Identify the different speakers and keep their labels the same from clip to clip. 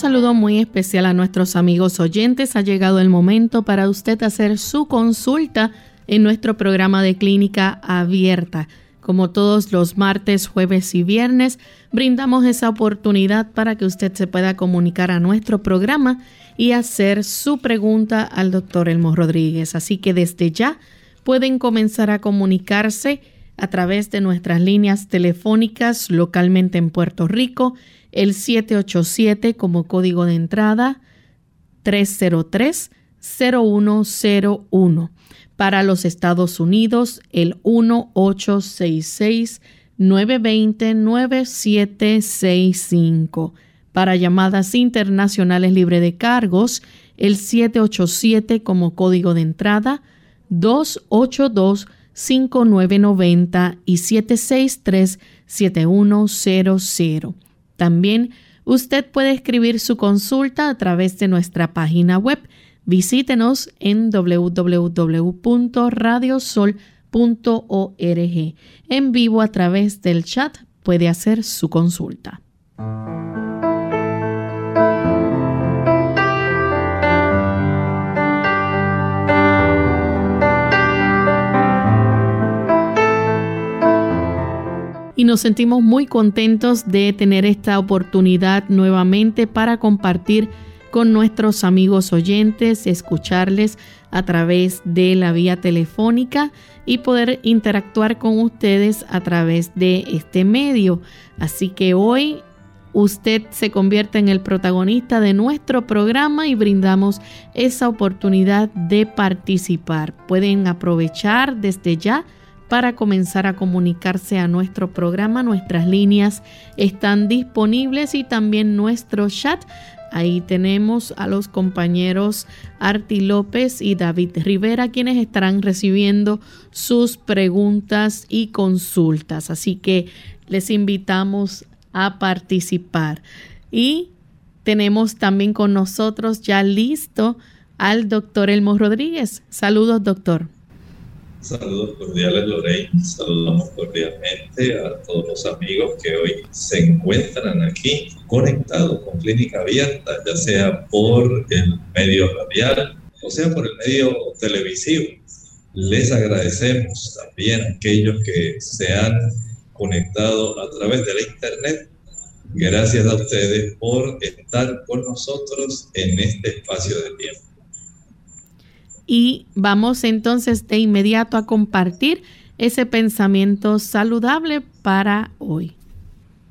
Speaker 1: Saludo muy especial a nuestros amigos oyentes. Ha llegado el momento para usted hacer su consulta en nuestro programa de clínica abierta. Como todos los martes, jueves y viernes, brindamos esa oportunidad para que usted se pueda comunicar a nuestro programa y hacer su pregunta al doctor Elmo Rodríguez. Así que desde ya pueden comenzar a comunicarse a través de nuestras líneas telefónicas localmente en Puerto Rico el 787 como código de entrada 303-0101. Para los Estados Unidos, el 1866-920-9765. Para llamadas internacionales libre de cargos, el 787 como código de entrada 282-5990 y 763-7100. También usted puede escribir su consulta a través de nuestra página web. Visítenos en www.radiosol.org. En vivo a través del chat puede hacer su consulta. Y nos sentimos muy contentos de tener esta oportunidad nuevamente para compartir con nuestros amigos oyentes, escucharles a través de la vía telefónica y poder interactuar con ustedes a través de este medio. Así que hoy usted se convierte en el protagonista de nuestro programa y brindamos esa oportunidad de participar. Pueden aprovechar desde ya para comenzar a comunicarse a nuestro programa. Nuestras líneas están disponibles y también nuestro chat. Ahí tenemos a los compañeros Arti López y David Rivera, quienes estarán recibiendo sus preguntas y consultas. Así que les invitamos a participar. Y tenemos también con nosotros ya listo al doctor Elmo Rodríguez. Saludos, doctor.
Speaker 2: Saludos cordiales, Lorraine. Saludamos cordialmente a todos los amigos que hoy se encuentran aquí conectados con Clínica Abierta, ya sea por el medio radial o sea por el medio televisivo. Les agradecemos también a aquellos que se han conectado a través de la Internet. Gracias a ustedes por estar con nosotros en este espacio de tiempo
Speaker 1: y vamos entonces de inmediato a compartir ese pensamiento saludable para hoy.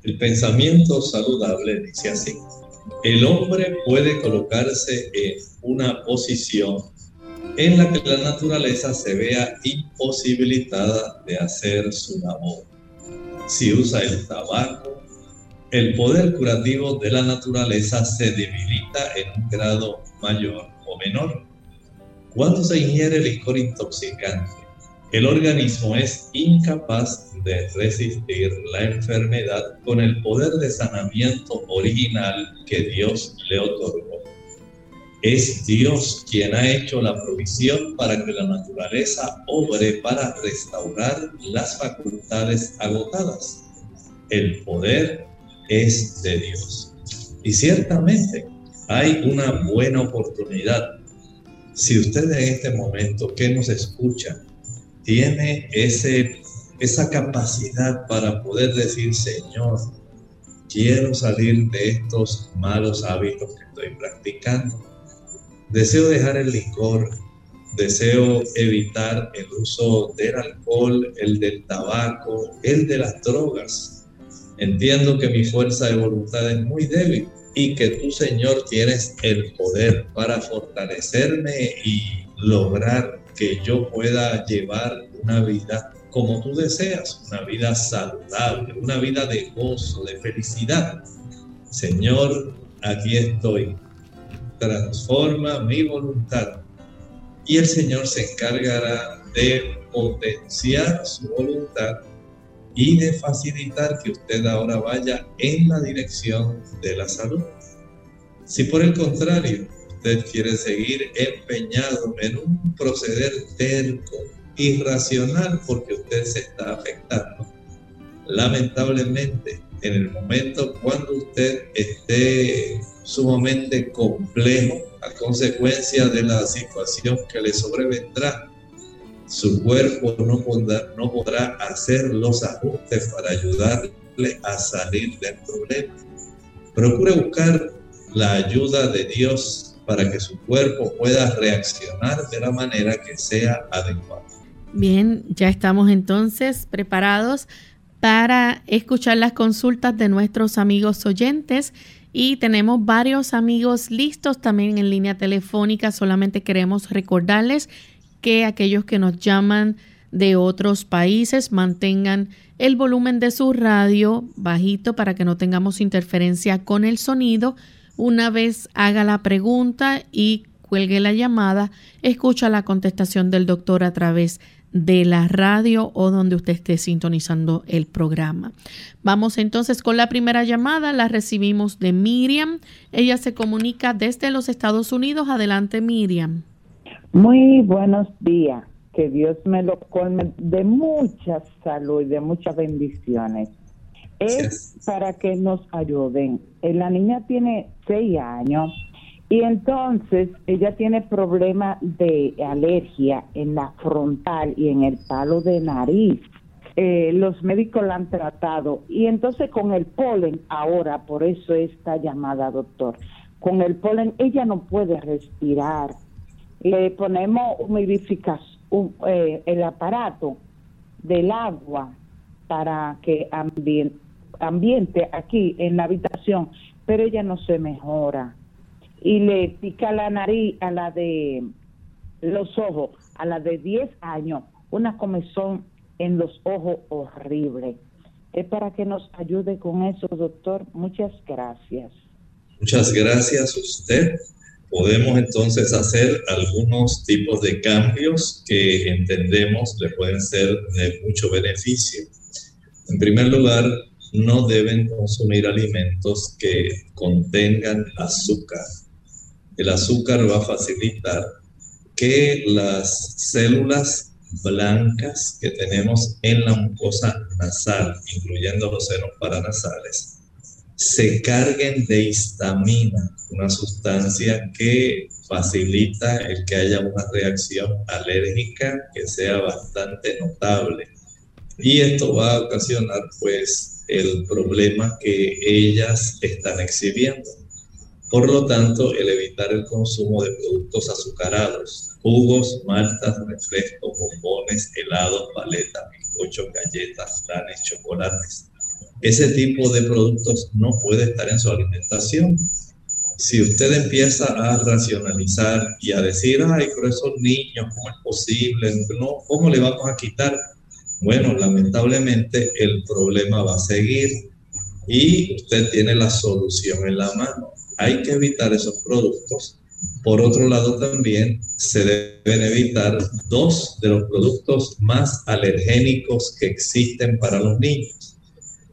Speaker 2: El pensamiento saludable dice así, el hombre puede colocarse en una posición en la que la naturaleza se vea imposibilitada de hacer su labor. Si usa el tabaco, el poder curativo de la naturaleza se debilita en un grado mayor o menor. Cuando se ingiere licor intoxicante, el organismo es incapaz de resistir la enfermedad con el poder de sanamiento original que Dios le otorgó. Es Dios quien ha hecho la provisión para que la naturaleza obre para restaurar las facultades agotadas. El poder es de Dios. Y ciertamente hay una buena oportunidad si usted en este momento que nos escucha tiene ese, esa capacidad para poder decir, Señor, quiero salir de estos malos hábitos que estoy practicando. Deseo dejar el licor, deseo evitar el uso del alcohol, el del tabaco, el de las drogas. Entiendo que mi fuerza de voluntad es muy débil y que tú, Señor, tienes el poder para fortalecerme y lograr que yo pueda llevar una vida como tú deseas, una vida saludable, una vida de gozo, de felicidad. Señor, aquí estoy. Transforma mi voluntad. Y el Señor se encargará de potenciar su voluntad y de facilitar que usted ahora vaya en la dirección de la salud. Si por el contrario usted quiere seguir empeñado en un proceder terco, irracional, porque usted se está afectando, lamentablemente en el momento cuando usted esté sumamente complejo a consecuencia de la situación que le sobrevendrá, su cuerpo no podrá, hacer los ajustes para ayudarle a salir del problema. Procure buscar la ayuda de Dios para que su cuerpo pueda reaccionar de la manera que sea adecuada.
Speaker 1: Bien, ya estamos entonces preparados para escuchar las consultas de nuestros amigos oyentes y tenemos varios amigos listos también en línea telefónica. Solamente queremos recordarles que aquellos que nos llaman de otros países mantengan el volumen de su radio bajito para que no tengamos interferencia con el sonido. Una vez haga la pregunta y cuelgue la llamada, escucha la contestación del doctor a través de la radio o donde usted esté sintonizando el programa. Vamos entonces con la primera llamada, la recibimos de Miriam. Ella se comunica desde los Estados Unidos. Adelante, Miriam.
Speaker 3: Muy buenos días. Que Dios me lo colme de mucha salud y de muchas bendiciones. Es para que nos ayuden. Eh, la niña tiene seis años y entonces ella tiene problemas de alergia en la frontal y en el palo de nariz. Eh, los médicos la han tratado y entonces con el polen, ahora por eso esta llamada doctor, con el polen ella no puede respirar le ponemos humidificación, eh, el aparato del agua para que ambiente aquí en la habitación, pero ella no se mejora. Y le pica la nariz a la de los ojos, a la de 10 años, una comezón en los ojos horrible. Es para que nos ayude con eso, doctor. Muchas gracias.
Speaker 2: Muchas gracias a usted podemos entonces hacer algunos tipos de cambios que entendemos le pueden ser de mucho beneficio. En primer lugar, no deben consumir alimentos que contengan azúcar. El azúcar va a facilitar que las células blancas que tenemos en la mucosa nasal, incluyendo los senos paranasales, se carguen de histamina, una sustancia que facilita el que haya una reacción alérgica que sea bastante notable. Y esto va a ocasionar pues el problema que ellas están exhibiendo. Por lo tanto, el evitar el consumo de productos azucarados, jugos, maltas, refrescos, bombones, helados, paletas, bizcochos, galletas, flanes, chocolates, ese tipo de productos no puede estar en su alimentación. Si usted empieza a racionalizar y a decir, ay, pero esos niños, ¿cómo es posible? No, ¿Cómo le vamos a quitar? Bueno, lamentablemente el problema va a seguir y usted tiene la solución en la mano. Hay que evitar esos productos. Por otro lado, también se deben evitar dos de los productos más alergénicos que existen para los niños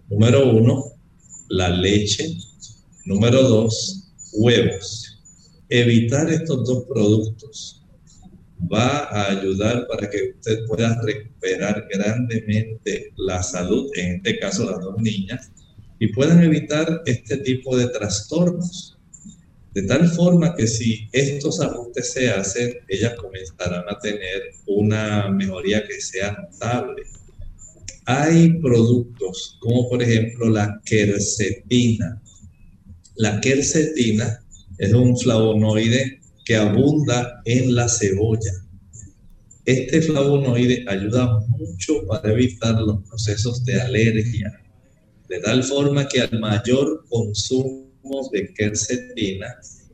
Speaker 2: Número uno, la leche. Número dos, huevos. Evitar estos dos productos va a ayudar para que usted pueda recuperar grandemente la salud, en este caso las dos niñas, y puedan evitar este tipo de trastornos. De tal forma que si estos ajustes se hacen, ellas comenzarán a tener una mejoría que sea notable hay productos como por ejemplo la quercetina. La quercetina es un flavonoide que abunda en la cebolla. Este flavonoide ayuda mucho para evitar los procesos de alergia, de tal forma que al mayor consumo de quercetina,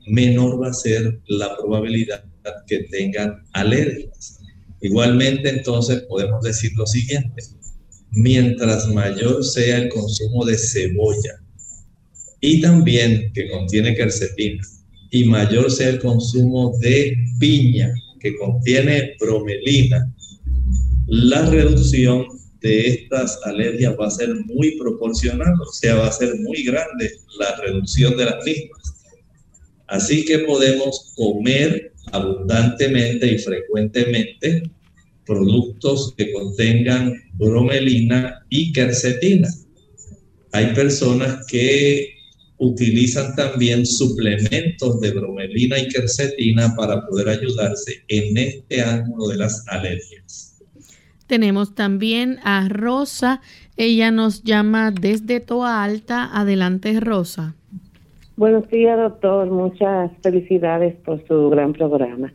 Speaker 2: menor va a ser la probabilidad que tengan alergias. Igualmente, entonces, podemos decir lo siguiente. Mientras mayor sea el consumo de cebolla y también que contiene quercetina, y mayor sea el consumo de piña que contiene bromelina, la reducción de estas alergias va a ser muy proporcional, o sea, va a ser muy grande la reducción de las mismas. Así que podemos comer abundantemente y frecuentemente productos que contengan bromelina y quercetina. Hay personas que utilizan también suplementos de bromelina y quercetina para poder ayudarse en este ángulo de las alergias.
Speaker 1: Tenemos también a Rosa. Ella nos llama desde Toa Alta. Adelante, Rosa.
Speaker 4: Buenos días, doctor. Muchas felicidades por su gran programa.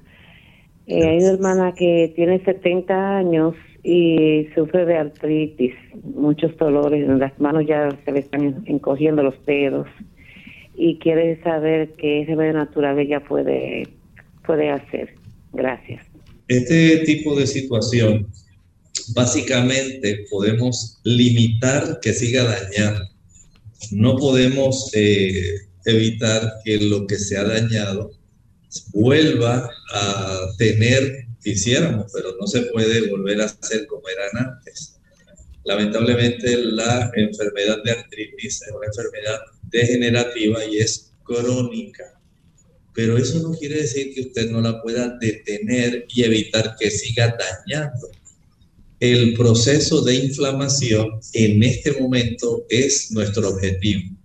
Speaker 4: Eh, hay una hermana que tiene 70 años y sufre de artritis, muchos dolores en las manos ya se le están encogiendo los dedos y quiere saber qué remedio natural ella puede, puede hacer. Gracias.
Speaker 2: Este tipo de situación, básicamente podemos limitar que siga dañando. No podemos eh, evitar que lo que se ha dañado vuelva a tener, quisiéramos, pero no se puede volver a ser como eran antes. Lamentablemente la enfermedad de artritis es una enfermedad degenerativa y es crónica. Pero eso no quiere decir que usted no la pueda detener y evitar que siga dañando. El proceso de inflamación en este momento es nuestro objetivo.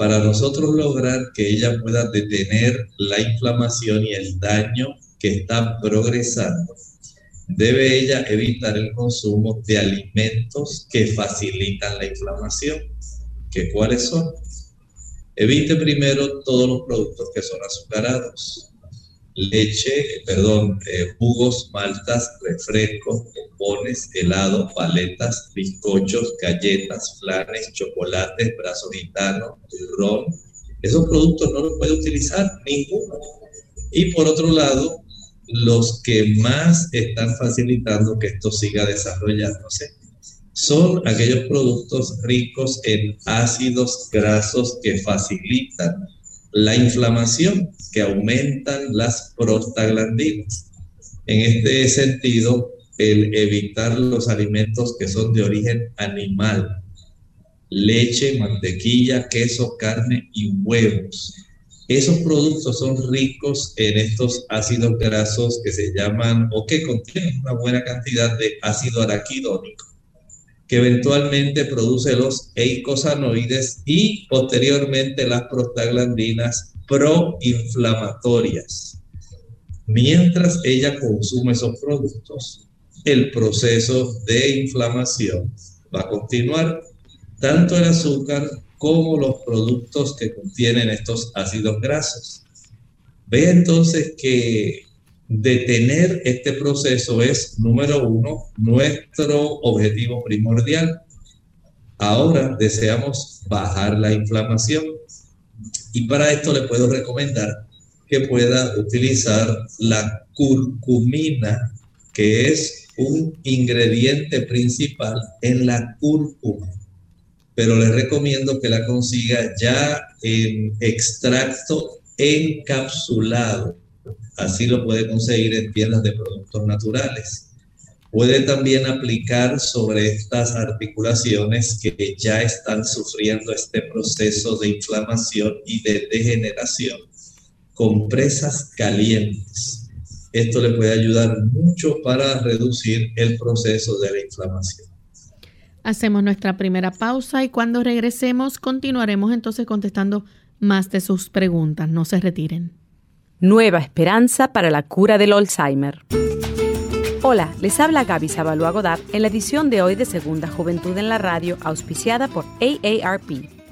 Speaker 2: Para nosotros lograr que ella pueda detener la inflamación y el daño que está progresando, debe ella evitar el consumo de alimentos que facilitan la inflamación. ¿Que ¿Cuáles son? Evite primero todos los productos que son azucarados. Leche, perdón, eh, jugos, maltas, refrescos, bombones, helados, paletas, bizcochos, galletas, flanes, chocolates, brazos gitanos, turrón. Esos productos no los puede utilizar ninguno. Y por otro lado, los que más están facilitando que esto siga desarrollándose son aquellos productos ricos en ácidos grasos que facilitan la inflamación, que aumentan las prostaglandinas. En este sentido, el evitar los alimentos que son de origen animal, leche, mantequilla, queso, carne y huevos. Esos productos son ricos en estos ácidos grasos que se llaman o que contienen una buena cantidad de ácido araquidónico que eventualmente produce los eicosanoides y posteriormente las prostaglandinas proinflamatorias. Mientras ella consume esos productos, el proceso de inflamación va a continuar. Tanto el azúcar como los productos que contienen estos ácidos grasos. Ve entonces que Detener este proceso es, número uno, nuestro objetivo primordial. Ahora deseamos bajar la inflamación y para esto le puedo recomendar que pueda utilizar la curcumina, que es un ingrediente principal en la cúrcuma. Pero le recomiendo que la consiga ya en extracto encapsulado Así lo puede conseguir en tiendas de productos naturales. Puede también aplicar sobre estas articulaciones que ya están sufriendo este proceso de inflamación y de degeneración compresas calientes. Esto le puede ayudar mucho para reducir el proceso de la inflamación.
Speaker 1: Hacemos nuestra primera pausa y cuando regresemos continuaremos entonces contestando más de sus preguntas. No se retiren.
Speaker 5: Nueva esperanza para la cura del Alzheimer. Hola, les habla Gaby Sabalua Godard en la edición de hoy de Segunda Juventud en la Radio, auspiciada por AARP.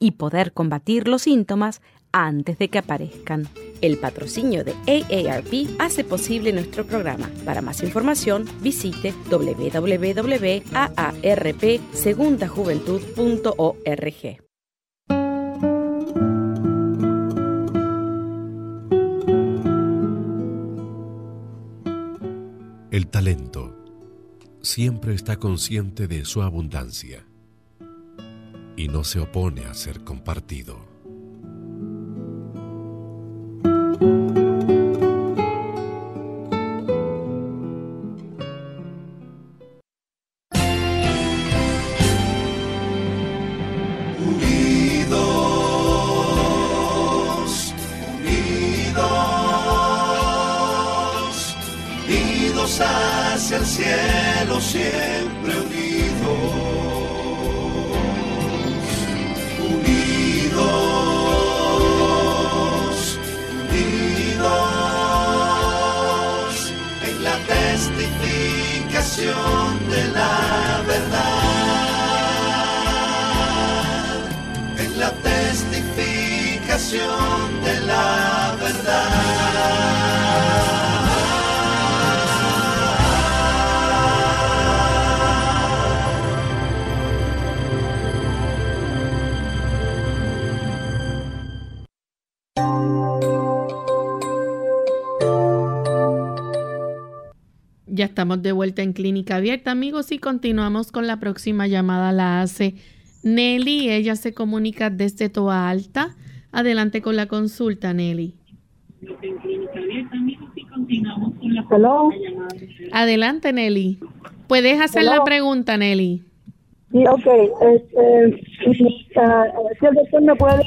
Speaker 5: y poder combatir los síntomas antes de que aparezcan. El patrocinio de AARP hace posible nuestro programa. Para más información, visite www.aarpsegundajuventud.org.
Speaker 6: El talento siempre está consciente de su abundancia y no se opone a ser compartido.
Speaker 1: Estamos de vuelta en Clínica Abierta, amigos, y continuamos con la próxima llamada. La hace Nelly. Ella se comunica desde Toa Alta. Adelante con la consulta, Nelly. Adelante, Nelly. Puedes hacer la pregunta, Nelly.
Speaker 7: Sí, ok. Este, si el doctor me puede,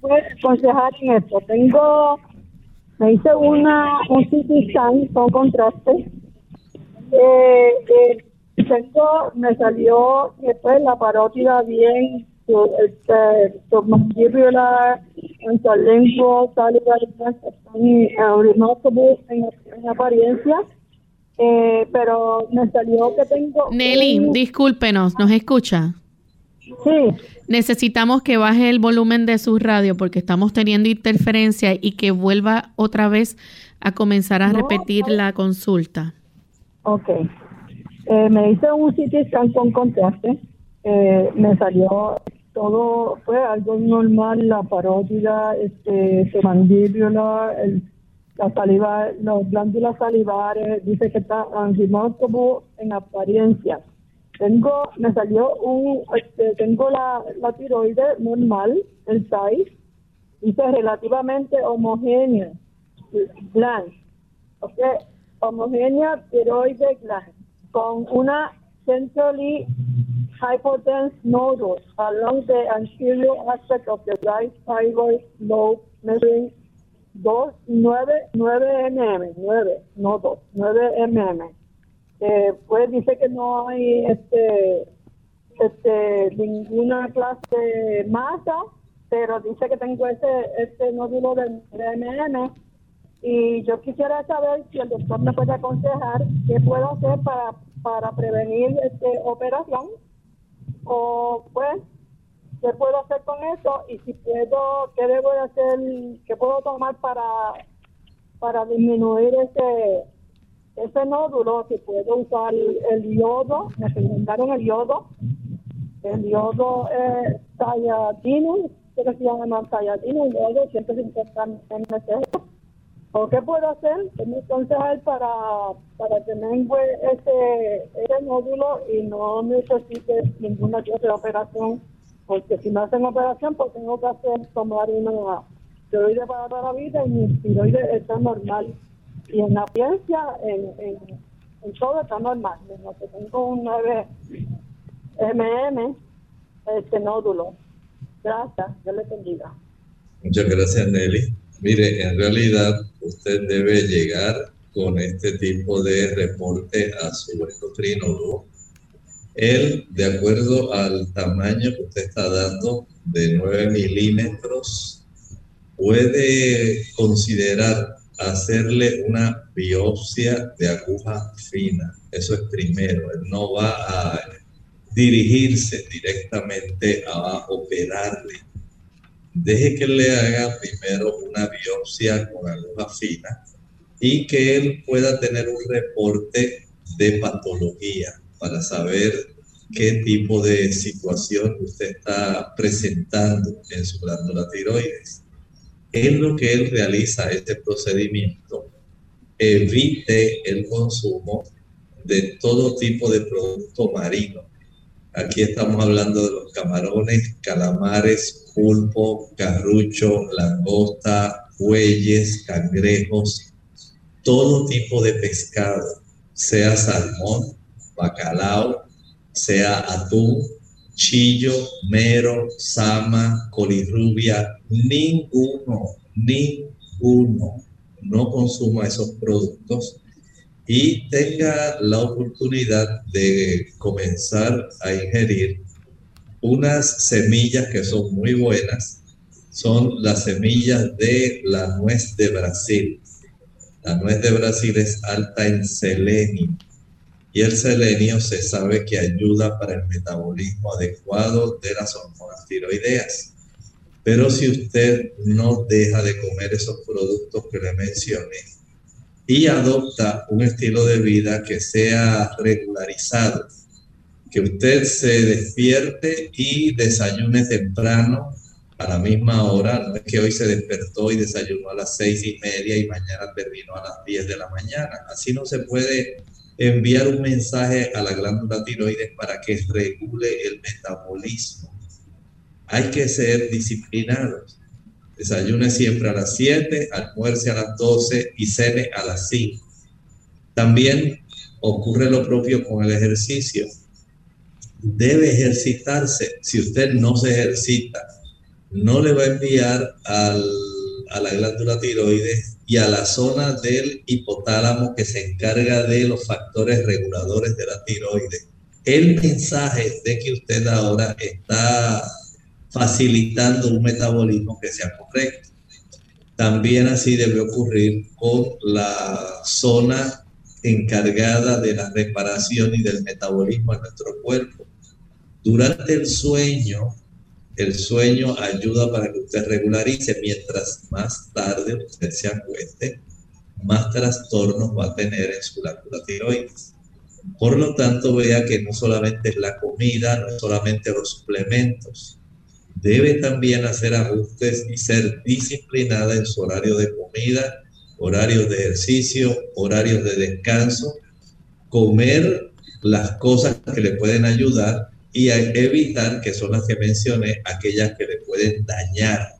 Speaker 7: puede aconsejar en esto. Tengo, me hice una, un CT scan con contraste eh, eh, tengo, me salió después la parótida bien, este, submandibular, interlingual, saliva, remarkable en, en apariencia. Eh, pero me salió que tengo...
Speaker 1: Nelly, discúlpenos, ¿nos escucha?
Speaker 7: Sí.
Speaker 1: Necesitamos que baje el volumen de su radio porque estamos teniendo interferencia y que vuelva otra vez a comenzar a repetir la consulta.
Speaker 7: Ok. Eh, me hice un CT scan con contraste. Eh, me salió todo, fue algo normal, la parótida, este, mandíbula, el, la saliva, las glándulas salivares, dice que está remarkable en apariencia. Tengo, me salió un, este, tengo la, la tiroides normal, el size, dice relativamente homogénea, blank. Okay homogénea tiroide gland con una centrally hypotense nodule along the anterior aspect of the right thyroid lobe measuring 2, 9, 9 mm, 9, no 2, 9 mm. Eh, pues dice que no hay este, este, ninguna clase de masa, pero dice que tengo este, este nódulo de 9 mm y yo quisiera saber si el doctor me puede aconsejar qué puedo hacer para, para prevenir este operación. O pues qué puedo hacer con eso y si puedo, qué debo de hacer, qué puedo tomar para para disminuir ese ese nódulo, si puedo usar el yodo, me recomendaron el yodo, el yodo eh, talladino, que se llama talladino, yodo 150 ml. ¿O qué puedo hacer? ¿Qué me para, para tener ese, ese nódulo y no necesite ninguna otra operación? Porque si me hacen operación, pues tengo que hacer tomar una tiroide para toda la vida y mi tiroide está normal. Y en la ciencia, en, en, todo está normal. Menos que tengo un 9 MM, este nódulo. Gracias, Dios le bendiga.
Speaker 2: Muchas gracias, Nelly. Mire, en realidad usted debe llegar con este tipo de reporte a su endocrinólogo. Él, de acuerdo al tamaño que usted está dando de 9 milímetros, puede considerar hacerle una biopsia de aguja fina. Eso es primero. Él no va a dirigirse directamente a operarle deje que le haga primero una biopsia con aguja fina y que él pueda tener un reporte de patología para saber qué tipo de situación usted está presentando en su glándula tiroides. En lo que él realiza este procedimiento, evite el consumo de todo tipo de producto marino. Aquí estamos hablando de los camarones, calamares, pulpo, carrucho, langosta, bueyes, cangrejos, todo tipo de pescado, sea salmón, bacalao, sea atún, chillo, mero, sama, colirrubia, ninguno, ninguno. No consuma esos productos y tenga la oportunidad de comenzar a ingerir unas semillas que son muy buenas, son las semillas de la nuez de Brasil. La nuez de Brasil es alta en selenio y el selenio se sabe que ayuda para el metabolismo adecuado de las hormonas tiroideas. Pero si usted no deja de comer esos productos que le mencioné y adopta un estilo de vida que sea regularizado, que usted se despierte y desayune temprano a la misma hora. No es que hoy se despertó y desayunó a las seis y media y mañana terminó a las diez de la mañana. Así no se puede enviar un mensaje a la glándula tiroides para que regule el metabolismo. Hay que ser disciplinados. Desayune siempre a las 7, almuerce a las 12 y cene a las 5. También ocurre lo propio con el ejercicio debe ejercitarse. Si usted no se ejercita, no le va a enviar a la glándula tiroides y a la zona del hipotálamo que se encarga de los factores reguladores de la tiroides. El mensaje de que usted ahora está facilitando un metabolismo que sea correcto. También así debe ocurrir con la zona encargada de la reparación y del metabolismo en nuestro cuerpo. Durante el sueño, el sueño ayuda para que usted regularice. Mientras más tarde usted se acueste, más trastornos va a tener en su glándula tiroides. Por lo tanto, vea que no solamente es la comida, no es solamente los suplementos. Debe también hacer ajustes y ser disciplinada en su horario de comida, horarios de ejercicio, horarios de descanso, comer las cosas que le pueden ayudar y evitar, que son las que mencioné, aquellas que le pueden dañar.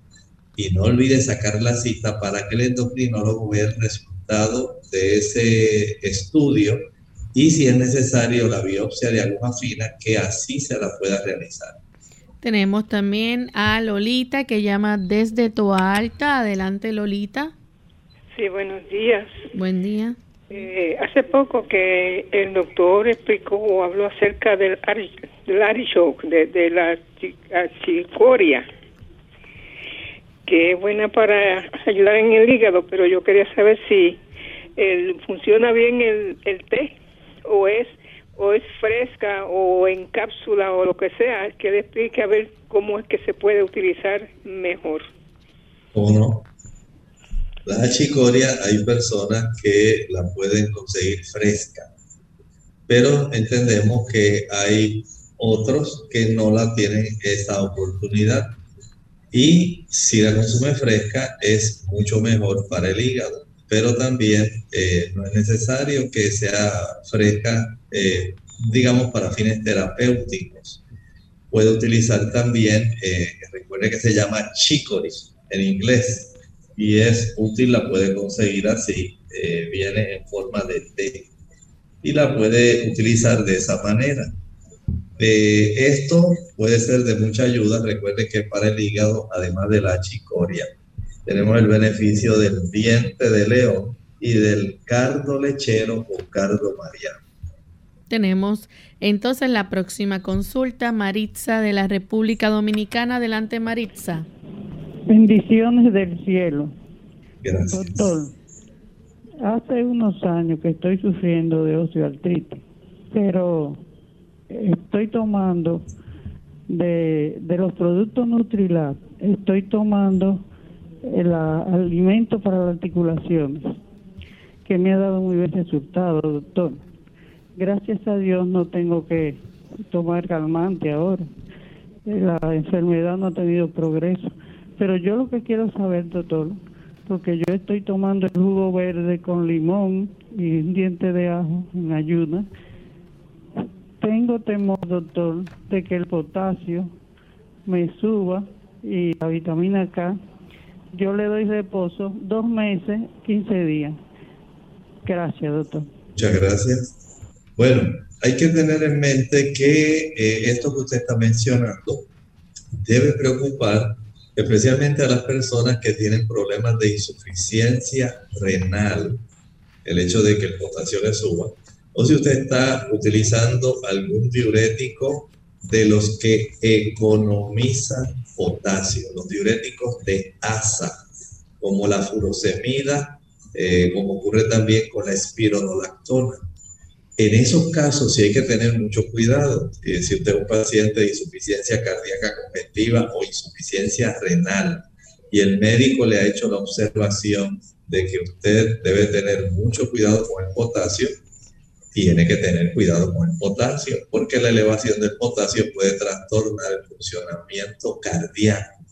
Speaker 2: Y no olvide sacar la cita para que el endocrinólogo vea el resultado de ese estudio y si es necesario la biopsia de aguja fina, que así se la pueda realizar.
Speaker 1: Tenemos también a Lolita que llama desde Toa Alta. Adelante, Lolita.
Speaker 8: Sí, buenos días.
Speaker 1: Buen día.
Speaker 8: Eh, hace poco que el doctor explicó o habló acerca del, del de, la chicoria, que es buena para ayudar en el hígado, pero yo quería saber si el, funciona bien el, el té o es o es fresca o en cápsula o lo que sea, que le explique a ver cómo es que se puede utilizar mejor.
Speaker 2: ¿Cómo no? La achicoria hay personas que la pueden conseguir fresca, pero entendemos que hay otros que no la tienen esa oportunidad. Y si la consume fresca es mucho mejor para el hígado, pero también eh, no es necesario que sea fresca, eh, digamos, para fines terapéuticos. Puede utilizar también, eh, recuerde que se llama chicory en inglés, y es útil, la puede conseguir así, viene en forma de té, y la puede utilizar de esa manera esto puede ser de mucha ayuda. Recuerde que para el hígado, además de la chicoria, tenemos el beneficio del diente de león y del cardo lechero o cardo mariano.
Speaker 1: Tenemos entonces la próxima consulta, Maritza de la República Dominicana. Adelante, Maritza.
Speaker 9: Bendiciones del cielo.
Speaker 2: Gracias.
Speaker 9: Doctor, hace unos años que estoy sufriendo de osteoartritis, pero estoy tomando de, los productos Nutrilab, estoy tomando el alimento para las articulaciones, que me ha dado muy buen resultado, doctor. Gracias a Dios no tengo que tomar calmante ahora. La enfermedad no ha tenido progreso. Pero yo lo que quiero saber, doctor, porque yo estoy tomando el jugo verde con limón y un diente de ajo en ayuda tengo temor, doctor, de que el potasio me suba y la vitamina K. Yo le doy reposo dos meses, 15 días. Gracias, doctor.
Speaker 2: Muchas gracias. Bueno, hay que tener en mente que eh, esto que usted está mencionando debe preocupar especialmente a las personas que tienen problemas de insuficiencia renal, el hecho de que el potasio le suba, o si usted está utilizando algún diurético de los que economizan potasio, los diuréticos de asa, como la furosemida, eh, como ocurre también con la espironolactona. En esos casos sí hay que tener mucho cuidado. Eh, si usted es un paciente de insuficiencia cardíaca congestiva o insuficiencia renal y el médico le ha hecho la observación de que usted debe tener mucho cuidado con el potasio, tiene que tener cuidado con el potasio, porque la elevación del potasio puede trastornar el funcionamiento cardíaco.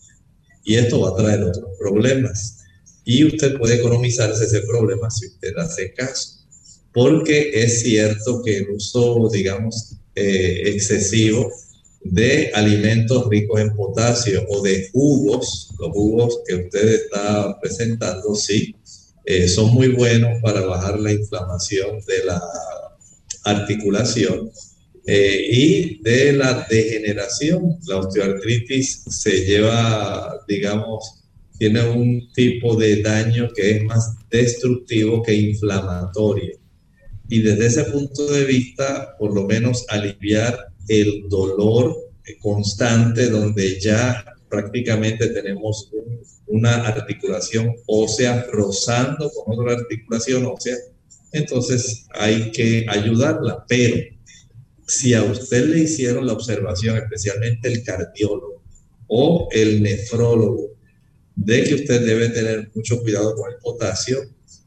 Speaker 2: Y esto va a traer otros problemas. Y usted puede economizarse ese problema si usted hace caso. Porque es cierto que el uso, digamos, eh, excesivo de alimentos ricos en potasio o de jugos, los jugos que usted está presentando, sí, eh, son muy buenos para bajar la inflamación de la articulación eh, y de la degeneración. La osteoartritis se lleva, digamos, tiene un tipo de daño que es más destructivo que inflamatorio. Y desde ese punto de vista, por lo menos aliviar el dolor constante donde ya prácticamente tenemos una articulación ósea rozando con otra articulación ósea, entonces hay que ayudarla. Pero si a usted le hicieron la observación, especialmente el cardiólogo o el nefrólogo, de que usted debe tener mucho cuidado con el potasio,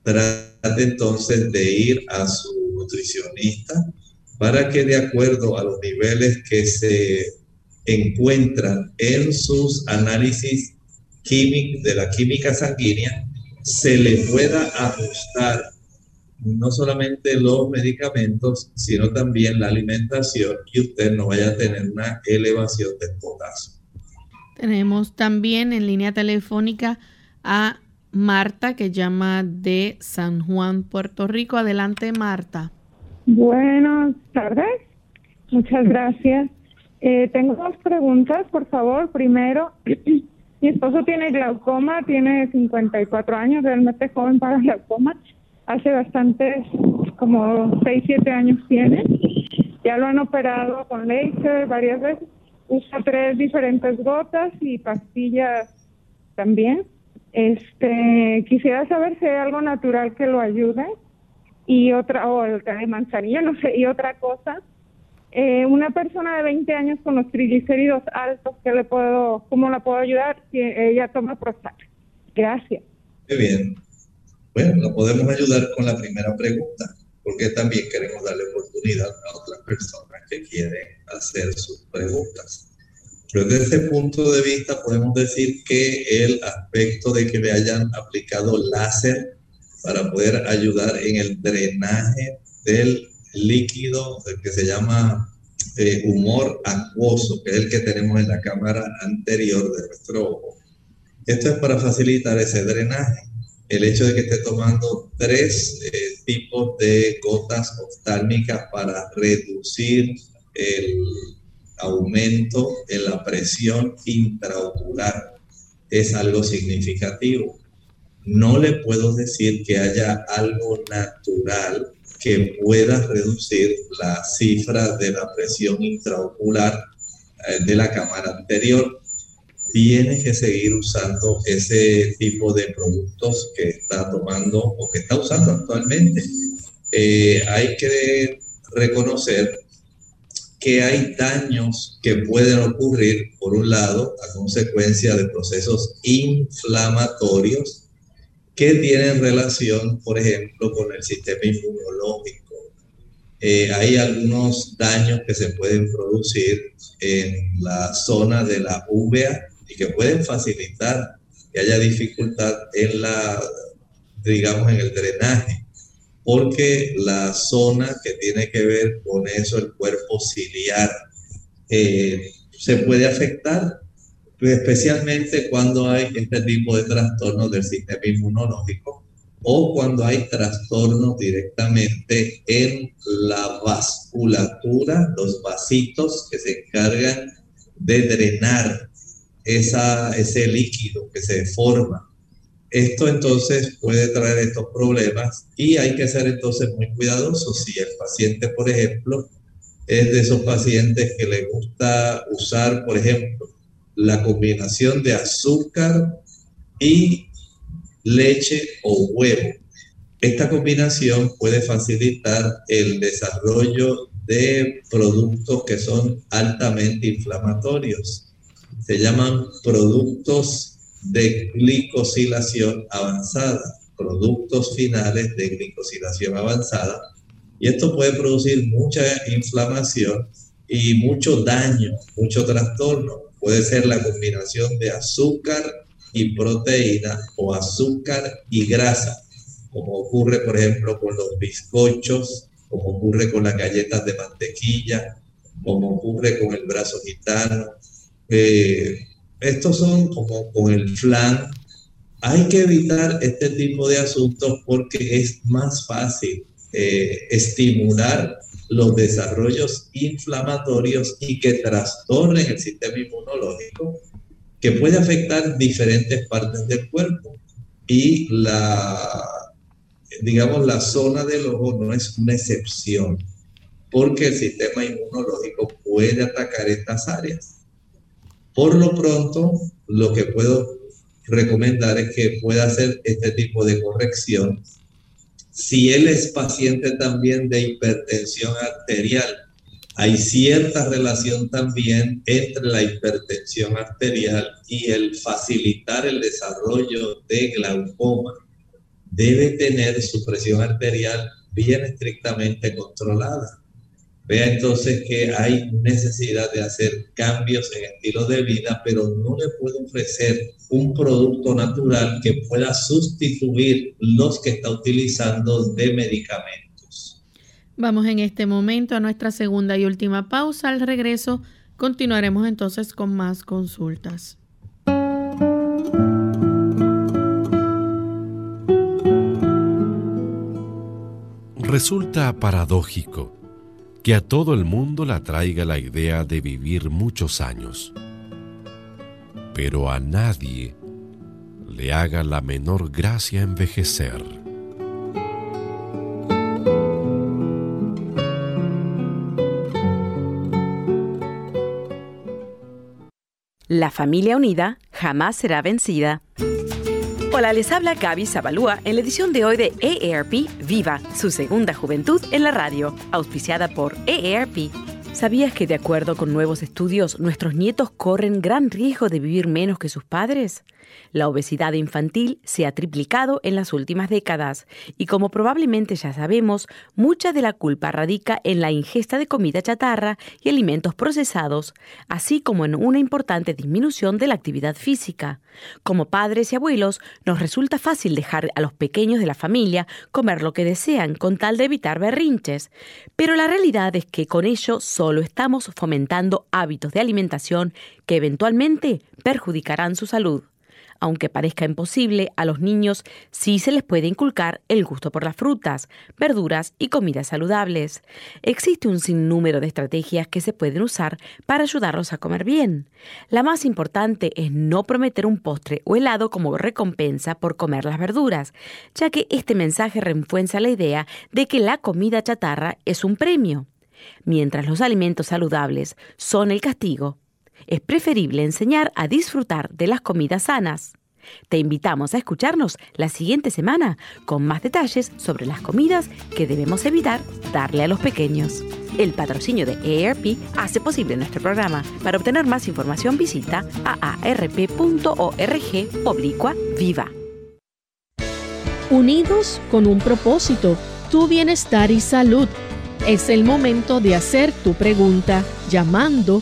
Speaker 2: trate entonces de ir a su nutricionista para que de acuerdo a los niveles que se encuentran en sus análisis de la química sanguínea, se le pueda ajustar no solamente los medicamentos, sino también la alimentación y usted no vaya a tener una elevación de potasio.
Speaker 1: Tenemos también en línea telefónica a Marta que llama de San Juan, Puerto Rico. Adelante, Marta.
Speaker 10: Buenas tardes. Muchas gracias. Eh, tengo dos preguntas, por favor. Primero, mi esposo tiene glaucoma, tiene 54 años, realmente joven para glaucoma hace bastantes, como 6, 7 años tiene. Ya lo han operado con laser varias veces. Usa tres diferentes gotas y pastillas también. Este, quisiera saber si hay algo natural que lo ayude y otra, o el de manzanilla, no sé, y otra cosa. Eh, una persona de 20 años con los triglicéridos altos, ¿qué le puedo, ¿cómo la puedo ayudar si ella toma Prozac? Gracias.
Speaker 2: Muy bien. Bueno, lo podemos ayudar con la primera pregunta, porque también queremos darle oportunidad a otras personas que quieren hacer sus preguntas. Pero desde ese punto de vista podemos decir que el aspecto de que le hayan aplicado láser para poder ayudar en el drenaje del líquido que se llama eh, humor acuoso, que es el que tenemos en la cámara anterior de nuestro ojo. Esto es para facilitar ese drenaje. El hecho de que esté tomando tres eh, tipos de gotas oftálmicas para reducir el aumento en la presión intraocular es algo significativo. No le puedo decir que haya algo natural que pueda reducir la cifra de la presión intraocular eh, de la cámara anterior. Tiene que seguir usando ese tipo de productos que está tomando o que está usando actualmente. Eh, hay que reconocer que hay daños que pueden ocurrir, por un lado, a consecuencia de procesos inflamatorios que tienen relación, por ejemplo, con el sistema inmunológico. Eh, hay algunos daños que se pueden producir en la zona de la uvea y que pueden facilitar que haya dificultad en la, digamos, en el drenaje, porque la zona que tiene que ver con eso, el cuerpo ciliar, eh, se puede afectar especialmente cuando hay este tipo de trastornos del sistema inmunológico o cuando hay trastornos directamente en la vasculatura, los vasitos que se encargan de drenar esa, ese líquido que se forma. Esto entonces puede traer estos problemas y hay que ser entonces muy cuidadosos. Si el paciente, por ejemplo, es de esos pacientes que le gusta usar, por ejemplo, la combinación de azúcar y leche o huevo. Esta combinación puede facilitar el desarrollo de productos que son altamente inflamatorios. Se llaman productos de glicosilación avanzada, productos finales de glicosilación avanzada. Y esto puede producir mucha inflamación y mucho daño, mucho trastorno Puede ser la combinación de azúcar y proteína o azúcar y grasa, como ocurre, por ejemplo, con los bizcochos, como ocurre con las galletas de mantequilla, como ocurre con el brazo gitano. Eh, estos son como con el flan. Hay que evitar este tipo de asuntos porque es más fácil eh, estimular los desarrollos inflamatorios y que trastornen el sistema inmunológico, que puede afectar diferentes partes del cuerpo. Y la, digamos, la zona del ojo no es una excepción, porque el sistema inmunológico puede atacar estas áreas. Por lo pronto, lo que puedo recomendar es que pueda hacer este tipo de corrección si él es paciente también de hipertensión arterial, hay cierta relación también entre la hipertensión arterial y el facilitar el desarrollo de glaucoma. Debe tener su presión arterial bien estrictamente controlada. Vea entonces que hay necesidad de hacer cambios en estilo de vida, pero no le puedo ofrecer un producto natural que pueda sustituir los que está utilizando de medicamentos.
Speaker 1: Vamos en este momento a nuestra segunda y última pausa. Al regreso continuaremos entonces con más consultas.
Speaker 6: Resulta paradójico que a todo el mundo la traiga la idea de vivir muchos años, pero a nadie le haga la menor gracia envejecer.
Speaker 5: La familia unida jamás será vencida. Hola, les habla Gaby Zabalúa en la edición de hoy de EARP Viva, su segunda juventud en la radio, auspiciada por EARP ¿Sabías que de acuerdo con nuevos estudios, nuestros nietos corren gran riesgo de vivir menos que sus padres? La obesidad infantil se ha triplicado en las últimas décadas y como probablemente ya sabemos, mucha de la culpa radica en la ingesta de comida chatarra y alimentos procesados, así como en una importante disminución de la actividad física. Como padres y abuelos, nos resulta fácil dejar a los pequeños de la familia comer lo que desean con tal de evitar berrinches, pero la realidad es que con ello solo estamos fomentando hábitos de alimentación que eventualmente perjudicarán su salud. Aunque parezca imposible, a los niños sí se les puede inculcar el gusto por las frutas, verduras y comidas saludables. Existe un sinnúmero de estrategias que se pueden usar para ayudarlos a comer bien. La más importante es no prometer un postre o helado como recompensa por comer las verduras, ya que este mensaje refuerza la idea de que la comida chatarra es un premio, mientras los alimentos saludables son el castigo es preferible enseñar a disfrutar de las comidas sanas. Te invitamos a escucharnos la siguiente semana con más detalles sobre las comidas que debemos evitar darle a los pequeños. El patrocinio de AARP hace posible nuestro programa. Para obtener más información visita aarp.org oblicua viva.
Speaker 1: Unidos con un propósito, tu bienestar y salud. Es el momento de hacer tu pregunta llamando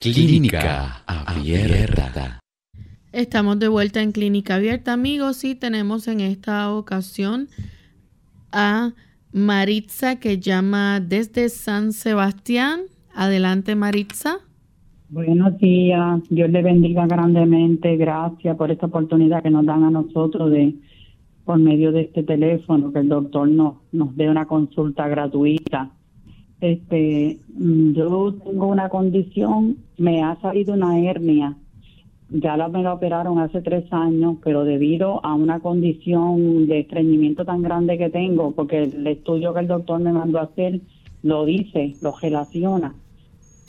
Speaker 11: Clínica Abierta.
Speaker 1: Estamos de vuelta en Clínica Abierta, amigos, y tenemos en esta ocasión a Maritza que llama desde San Sebastián. Adelante, Maritza.
Speaker 12: Buenos días, Dios le bendiga grandemente. Gracias por esta oportunidad que nos dan a nosotros de, por medio de este teléfono, que el doctor nos, nos dé una consulta gratuita. Este, mm, yo tengo una condición, me ha salido una hernia. Ya la me la operaron hace tres años, pero debido a una condición de estreñimiento tan grande que tengo, porque el estudio que el doctor me mandó a hacer lo dice, lo relaciona.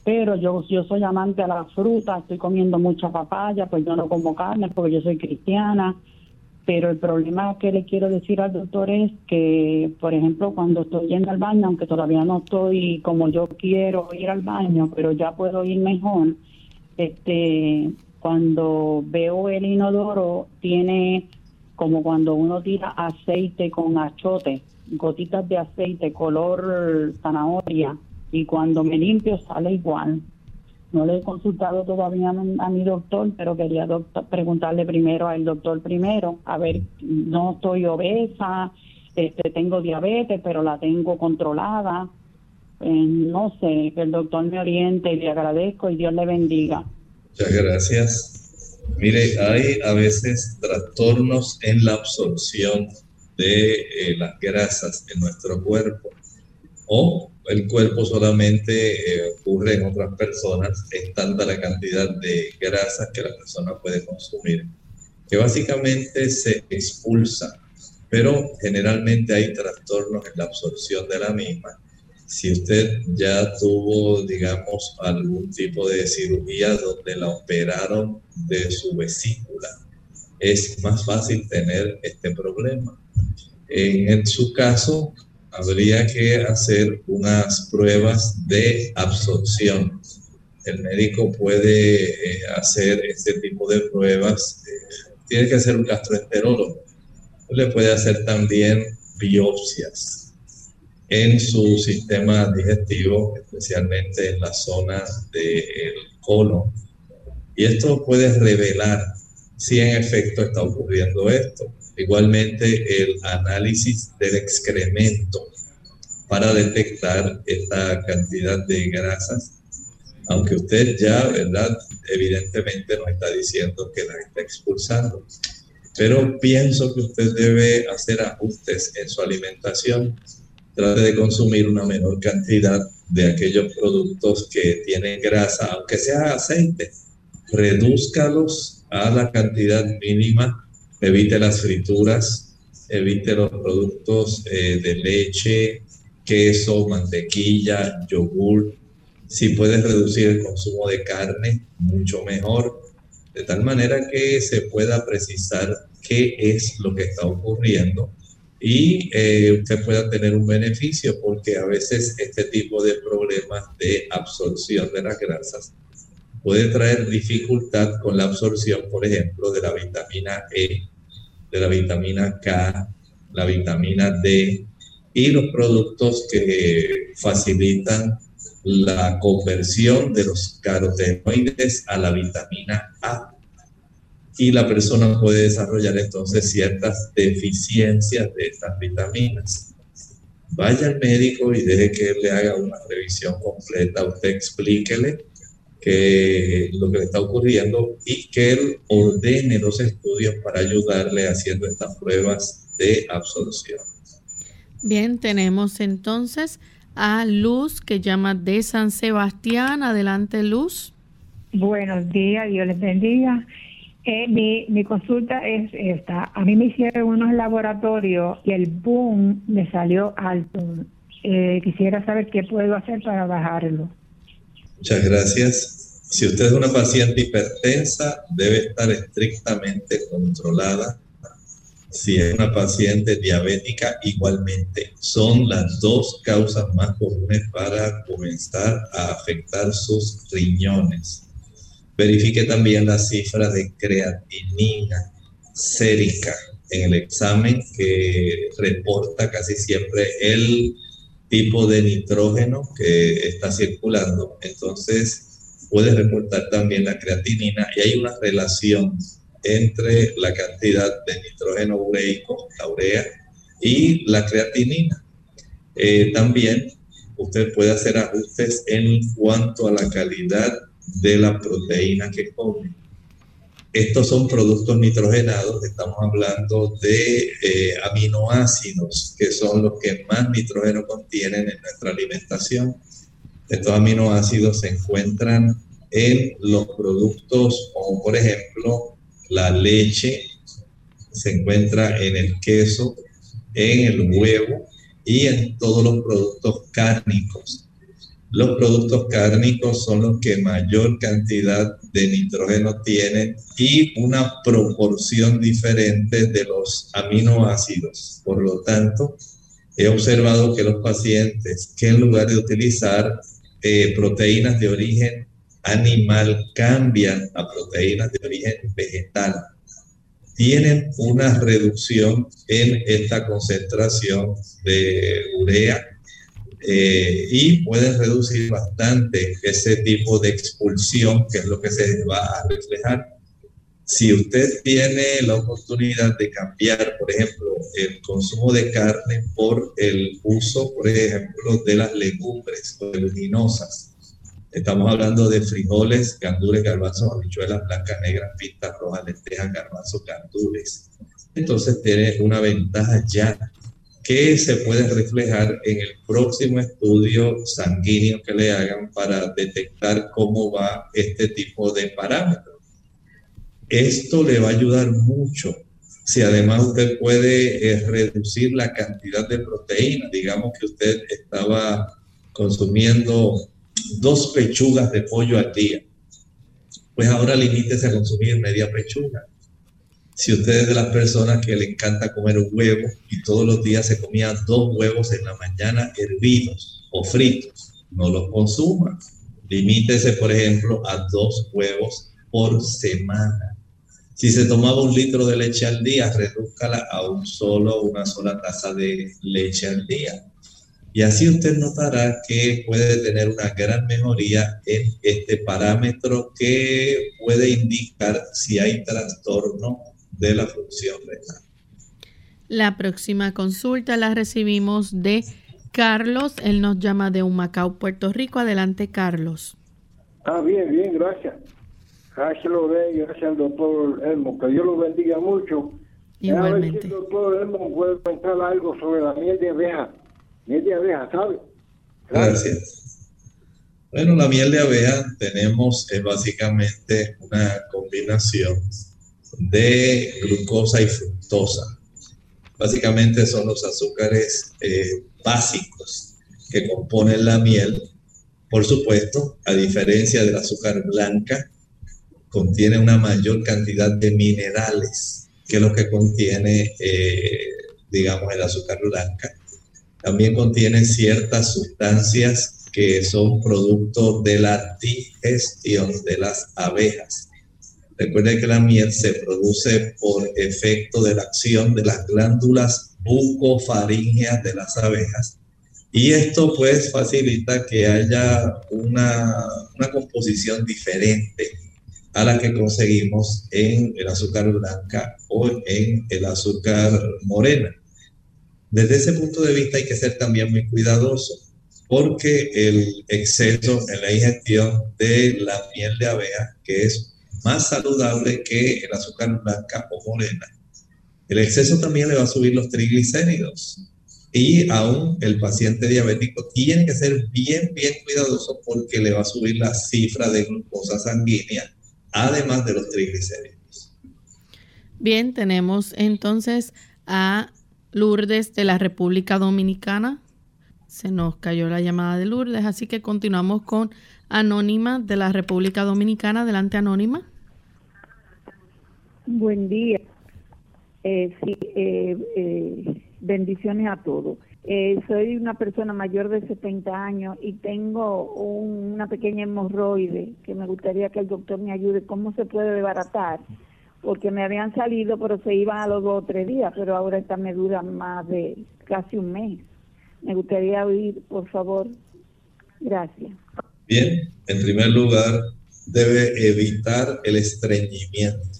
Speaker 12: Pero yo, yo soy amante a la fruta, estoy comiendo mucha papaya, pues yo no como carne porque yo soy cristiana pero el problema que le quiero decir al doctor es que, por ejemplo, cuando estoy yendo al baño, aunque todavía no estoy como yo quiero ir al baño, pero ya puedo ir mejor, este, cuando veo el inodoro tiene como cuando uno tira aceite con achote, gotitas de aceite color zanahoria, y cuando me limpio sale igual. No le he consultado todavía a mi doctor, pero quería preguntarle primero al doctor primero, a ver, no estoy obesa, este, tengo diabetes, pero la tengo controlada. Eh, no sé, que el doctor me oriente y le agradezco y Dios le bendiga.
Speaker 2: Muchas gracias. Mire, hay a veces trastornos en la absorción de eh, las grasas en nuestro cuerpo o el cuerpo solamente eh, ocurre en otras personas, es tanta la cantidad de grasas que la persona puede consumir, que básicamente se expulsa, pero generalmente hay trastornos en la absorción de la misma. Si usted ya tuvo, digamos, algún tipo de cirugía donde la operaron de su vesícula, es más fácil tener este problema. En, su caso, habría que hacer unas pruebas de absorción. El médico puede eh, hacer este tipo de pruebas. Eh, tiene que hacer un gastroenterólogo. Le puede hacer también biopsias en su sistema digestivo, especialmente en la zona del colon. Y esto puede revelar si en efecto está ocurriendo esto. Igualmente el análisis del excremento para detectar esta cantidad de grasas, aunque usted ya, ¿verdad? Evidentemente no está diciendo que la está expulsando. pero pienso que usted debe hacer ajustes en su alimentación. Trate de consumir una menor cantidad de aquellos productos que tienen grasa, aunque sea aceite. Redúzcalos a la cantidad mínima. Evite las frituras, evite los productos eh, de leche, queso, mantequilla, yogur. Si puedes reducir el consumo de carne, mucho mejor, de tal manera que se pueda precisar qué es lo que está ocurriendo y eh, usted pueda tener un beneficio porque a veces este tipo de problemas de absorción de las grasas puede traer dificultad con la absorción, por ejemplo, de la vitamina E, de la vitamina K, la vitamina D y los productos que facilitan la conversión de los carotenoides a la vitamina A y la persona puede desarrollar entonces ciertas deficiencias de estas vitaminas. Vaya al médico y deje que él le haga una revisión completa, usted explíquele que lo que le está ocurriendo y que él ordene los estudios para ayudarle haciendo estas pruebas de absorción.
Speaker 1: Bien, tenemos entonces a Luz que llama de San Sebastián. Adelante, Luz.
Speaker 13: Buenos días, Dios les bendiga. Eh, mi, mi consulta es esta. A mí me hicieron unos laboratorios y el boom me salió alto. Eh, quisiera saber qué puedo hacer para bajarlo.
Speaker 2: Muchas gracias. Si usted es una paciente hipertensa, debe estar estrictamente controlada. Si es una paciente diabética, igualmente. Son las dos causas más comunes para comenzar a afectar sus riñones. Verifique también la cifra de creatinina sérica en el examen que reporta casi siempre el tipo de nitrógeno que está circulando. Entonces, puede reportar también la creatinina y hay una relación entre la cantidad de nitrógeno ureico, la urea, y la creatinina. Eh, también usted puede hacer ajustes en cuanto a la calidad de la proteína que come. Estos son productos nitrogenados, estamos hablando de eh, aminoácidos, que son los que más nitrógeno contienen en nuestra alimentación. Estos aminoácidos se encuentran en los productos como por ejemplo la leche, se encuentra en el queso, en el huevo y en todos los productos cárnicos. Los productos cárnicos son los que mayor cantidad de nitrógeno tienen y una proporción diferente de los aminoácidos. Por lo tanto, he observado que los pacientes que en lugar de utilizar eh, proteínas de origen animal cambian a proteínas de origen vegetal, tienen una reducción en esta concentración de urea eh, y puede reducir bastante ese tipo de expulsión, que es lo que se va a reflejar. Si usted tiene la oportunidad de cambiar, por ejemplo, el consumo de carne por el uso, por ejemplo, de las legumbres leguminosas, estamos hablando de frijoles, gandules, garbanzos, habichuelas blancas, negras, pistas rojas, lentejas, garbanzos, gandules. Entonces tiene una ventaja ya que se puede reflejar en el próximo estudio sanguíneo que le hagan para detectar cómo va este tipo de parámetros. Esto le va a ayudar mucho si además usted puede eh, reducir la cantidad de proteína, digamos que usted estaba consumiendo dos pechugas de pollo al día, pues ahora limítese a consumir media pechuga si usted es de las personas que le encanta comer un huevo y todos los días se comía dos huevos en la mañana hervidos o fritos, no los consuma. Limítese, por ejemplo, a dos huevos por semana. Si se tomaba un litro de leche al día, redúzcala a un solo, una sola taza de leche al día. Y así usted notará que puede tener una gran mejoría en este parámetro que puede indicar si hay trastorno de la función
Speaker 1: La próxima consulta la recibimos de Carlos. Él nos llama de Humacao, Puerto Rico. Adelante, Carlos.
Speaker 14: Ah, bien, bien, gracias. Gracias, lo gracias al doctor Elmo. Que Dios lo bendiga mucho
Speaker 1: Igualmente.
Speaker 14: A doctor puede contar algo sobre la miel de abeja. Miel de abeja, ¿sabe?
Speaker 2: Gracias. Bueno, la miel de abeja tenemos es básicamente una combinación de glucosa y fructosa. Básicamente son los azúcares eh, básicos que componen la miel. Por supuesto, a diferencia del azúcar blanca, contiene una mayor cantidad de minerales que lo que contiene, eh, digamos, el azúcar blanca. También contiene ciertas sustancias que son producto de la digestión de las abejas. Recuerde que la miel se produce por efecto de la acción de las glándulas bucofaríngeas de las abejas y esto pues facilita que haya una, una composición diferente a la que conseguimos en el azúcar blanca o en el azúcar morena. Desde ese punto de vista hay que ser también muy cuidadoso porque el exceso en la ingestión de la miel de abeja, que es más saludable que el azúcar blanca o morena, el exceso también le va a subir los triglicéridos. Y aún el paciente diabético tiene que ser bien, bien cuidadoso porque le va a subir la cifra de glucosa sanguínea además de los triglicéridos.
Speaker 1: Bien, tenemos entonces a Lourdes de la República Dominicana. Se nos cayó la llamada de Lourdes, así que continuamos con Anónima de la República Dominicana. Adelante, Anónima.
Speaker 3: Buen día. Eh, sí, eh, eh, bendiciones a todos. Eh, soy una persona mayor de 70 años y tengo una pequeña hemorroide que me gustaría que el doctor me ayude. ¿Cómo se puede desbaratar? Porque me habían salido, pero se iban a los dos o tres días, pero ahora esta me dura más de casi un mes. Me gustaría oír, por favor. Gracias.
Speaker 2: Bien, en primer lugar, debe evitar el estreñimiento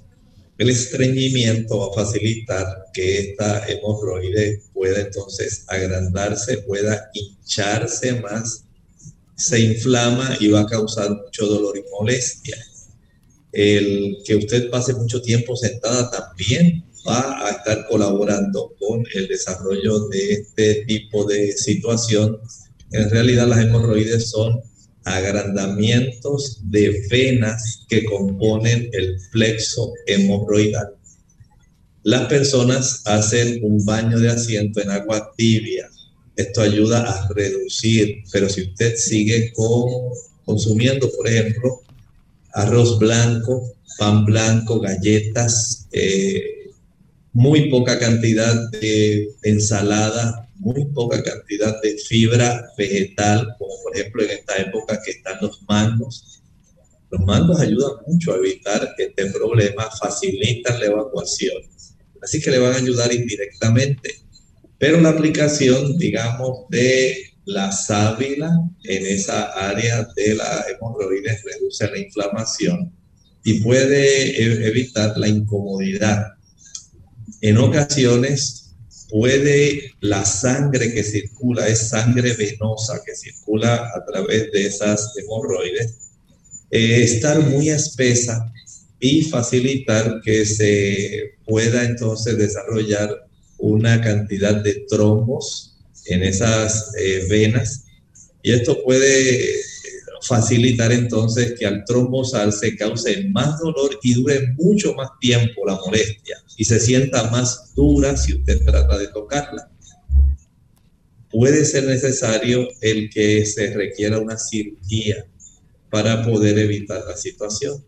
Speaker 2: el estreñimiento va a facilitar que esta hemorroide pueda entonces agrandarse, pueda hincharse más, se inflama y va a causar mucho dolor y molestia. El que usted pase mucho tiempo sentada también va a estar colaborando con el desarrollo de este tipo de situación. En realidad las hemorroides son agrandamientos de venas que componen el plexo hemorroidal. Las personas hacen un baño de asiento en agua tibia. Esto ayuda a reducir, pero si usted sigue con, consumiendo, por ejemplo, arroz blanco, pan blanco, galletas, eh, muy poca cantidad de ensalada, muy poca cantidad de fibra vegetal, como por ejemplo en esta época que están los mangos. Los mangos ayudan mucho a evitar este problema, facilitan la evacuación. Así que le van a ayudar indirectamente. Pero la aplicación, digamos, de la sábila en esa área de la hemorroides reduce la inflamación y puede e-, evitar la incomodidad. En ocasiones puede la sangre que circula, es sangre venosa que circula a través de esas hemorroides, eh, estar muy espesa y facilitar que se pueda entonces desarrollar una cantidad de trombos en esas eh, venas. Y esto puede facilitar entonces que al trombosal se cause más dolor y dure mucho más tiempo la molestia y se sienta más dura si usted trata de tocarla. Puede ser necesario el que se requiera una cirugía para poder evitar la situación.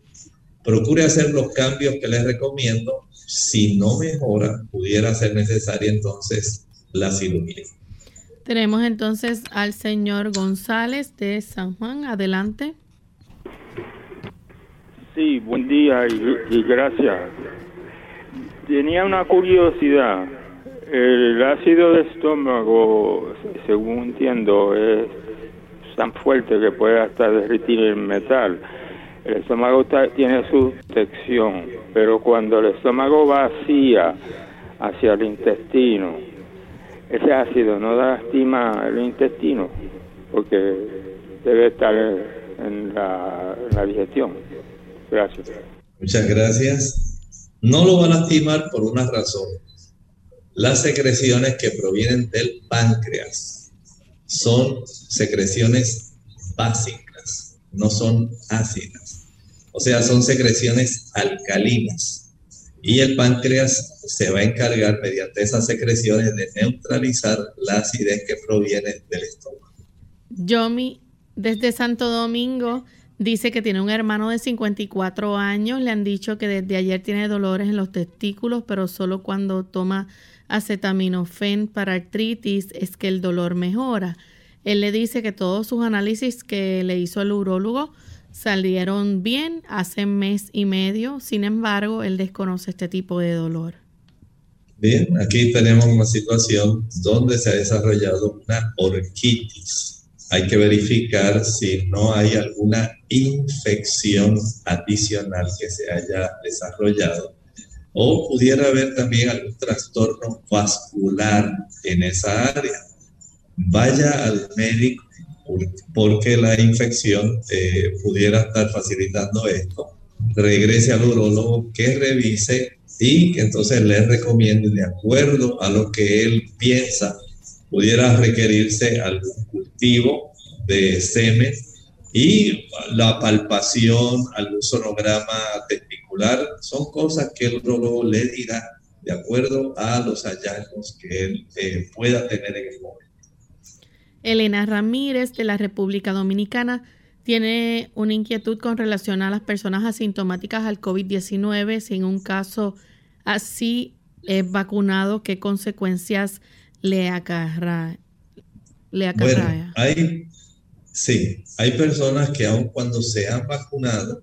Speaker 2: Procure hacer los cambios que les recomiendo. Si no mejora, pudiera ser necesaria entonces la cirugía.
Speaker 1: Tenemos entonces al señor González de San Juan. Adelante.
Speaker 15: Sí, buen día y, gracias. Tenía una curiosidad. El ácido de estómago, según entiendo, es tan fuerte que puede hasta derretir el metal. El estómago tiene su texción, pero cuando el estómago vacía hacia el intestino, ese ácido no lastima el intestino porque debe estar en la, digestión. Gracias.
Speaker 2: Muchas gracias. No lo va a lastimar por una razón. Las secreciones que provienen del páncreas son secreciones básicas, no son ácidas. O sea, son secreciones alcalinas. Y el páncreas se va a encargar mediante esas secreciones de neutralizar la acidez que proviene del estómago.
Speaker 1: Yomi, desde Santo Domingo, dice que tiene un hermano de 54 años. Le han dicho que desde ayer tiene dolores en los testículos, pero solo cuando toma acetaminofén para artritis es que el dolor mejora. Él le dice que todos sus análisis que le hizo el urólogo salieron bien hace mes y medio. Sin embargo, él desconoce este tipo de dolor.
Speaker 2: Bien, aquí tenemos una situación donde se ha desarrollado una orquitis hay que verificar si no hay alguna infección adicional que se haya desarrollado o pudiera haber también algún trastorno vascular en esa área. Vaya al médico porque la infección eh, pudiera estar facilitando esto. Regrese al urólogo que revise y que entonces le recomiende de acuerdo a lo que él piensa pudiera requerirse algún cultivo de semen y la palpación, algún sonograma testicular, son cosas que el urologo le dirá de acuerdo a los hallazgos que él eh, pueda tener en el momento.
Speaker 1: Elena Ramírez de la República Dominicana tiene una inquietud con relación a las personas asintomáticas al COVID-19. Si en un caso así es vacunado, ¿qué consecuencias le acarrea? Le
Speaker 2: Bueno, hay, sí, hay personas que aun cuando se han vacunado,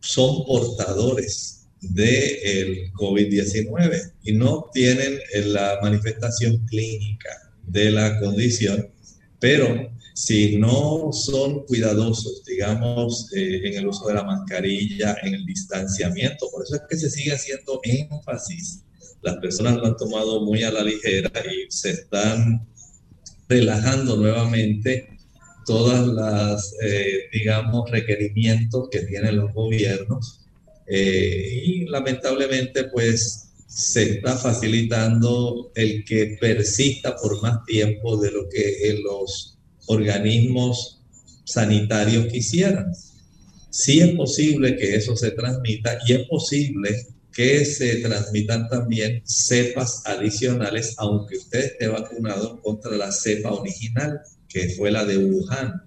Speaker 2: son portadores del COVID-19 y no tienen la manifestación clínica de la condición, pero si no son cuidadosos, digamos, eh, en el uso de la mascarilla, en el distanciamiento, por eso es que se sigue haciendo énfasis las personas lo han tomado muy a la ligera y se están relajando nuevamente todas las, eh, digamos, requerimientos que tienen los gobiernos. Eh, y lamentablemente, pues, se está facilitando el que persista por más tiempo de lo que los organismos sanitarios quisieran. Sí es posible que eso se transmita y es posible que se transmitan también cepas adicionales, aunque usted esté vacunado contra la cepa original, que fue la de Wuhan.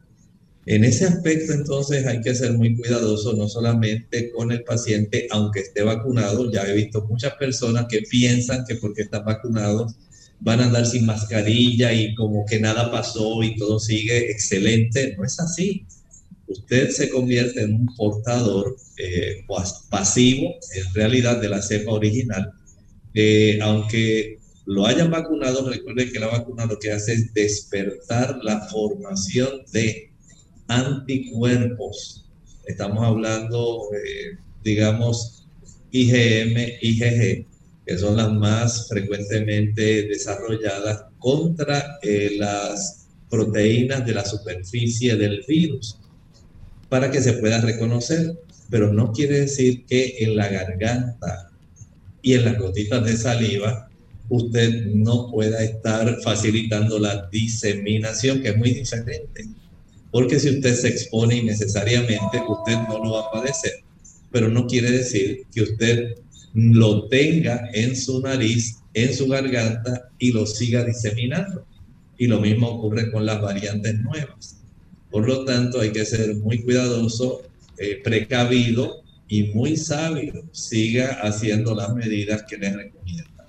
Speaker 2: En ese aspecto, entonces, hay que ser muy cuidadoso, no solamente con el paciente, aunque esté vacunado. Ya he visto muchas personas que piensan que porque están vacunados van a andar sin mascarilla y como que nada pasó y todo sigue excelente. No es así usted se convierte en un portador eh, pasivo, en realidad, de la cepa original. Eh, aunque lo hayan vacunado, recuerde que la vacuna lo que hace es despertar la formación de anticuerpos. Estamos hablando, eh, digamos, IgM, IgG, que son las más frecuentemente desarrolladas contra las proteínas de la superficie del virus para que se pueda reconocer, pero no quiere decir que en la garganta y en las gotitas de saliva usted no pueda estar facilitando la diseminación, que es muy diferente. Porque si usted se expone innecesariamente, usted no lo va a padecer. Pero no quiere decir que usted lo tenga en su nariz, en su garganta y lo siga diseminando. Y lo mismo ocurre con las variantes nuevas. Por lo tanto, hay que ser muy cuidadoso, eh, precavido y muy sabio. Siga haciendo las medidas que le recomiendan.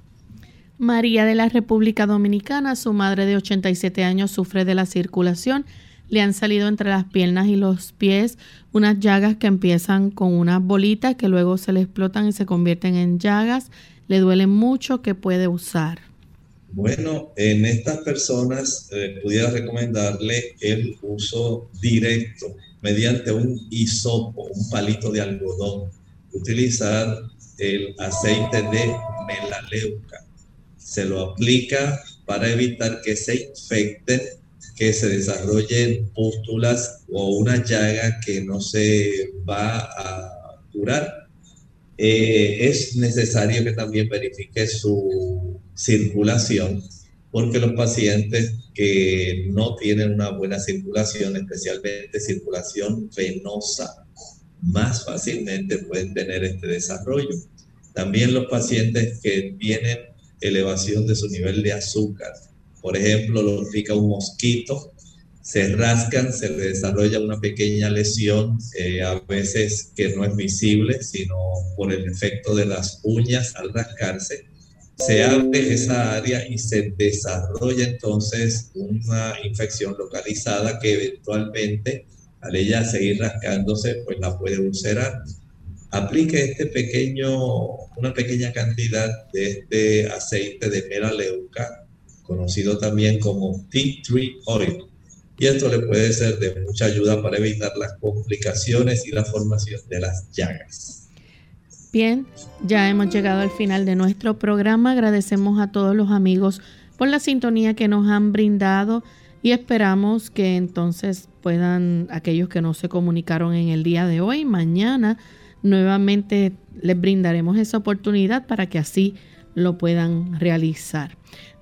Speaker 1: María de la República Dominicana, su madre de 87 años sufre de la circulación. Le han salido entre las piernas y los pies unas llagas que empiezan con unas bolitas que luego se le explotan y se convierten en llagas. Le duele mucho que puede usar.
Speaker 2: Bueno, en estas personas eh, pudiera recomendarle el uso directo mediante un hisopo, un palito de algodón. Utilizar el aceite de melaleuca. Se lo aplica para evitar que se infecten, que se desarrollen pústulas o una llaga que no se va a curar. eh, es necesario que también verifique su circulación, porque los pacientes que no tienen una buena circulación, especialmente circulación venosa, más fácilmente pueden tener este desarrollo. También los pacientes que tienen elevación de su nivel de azúcar, por ejemplo, lo pica un mosquito, se rascan, se le desarrolla una pequeña lesión, eh, a veces que no es visible, sino por el efecto de las uñas al rascarse. Se abre esa área y se desarrolla entonces una infección localizada que eventualmente, al ella seguir rascándose, pues la puede ulcerar. Aplique este pequeño, una pequeña cantidad de este aceite de melaleuca, conocido también como tea tree oil y esto le puede ser de mucha ayuda para evitar las complicaciones y la formación de las llagas.
Speaker 1: Bien, ya hemos llegado al final de nuestro programa. Agradecemos a todos los amigos por la sintonía que nos han brindado y esperamos que entonces puedan, aquellos que no se comunicaron en el día de hoy, mañana nuevamente les brindaremos esa oportunidad para que así lo puedan realizar.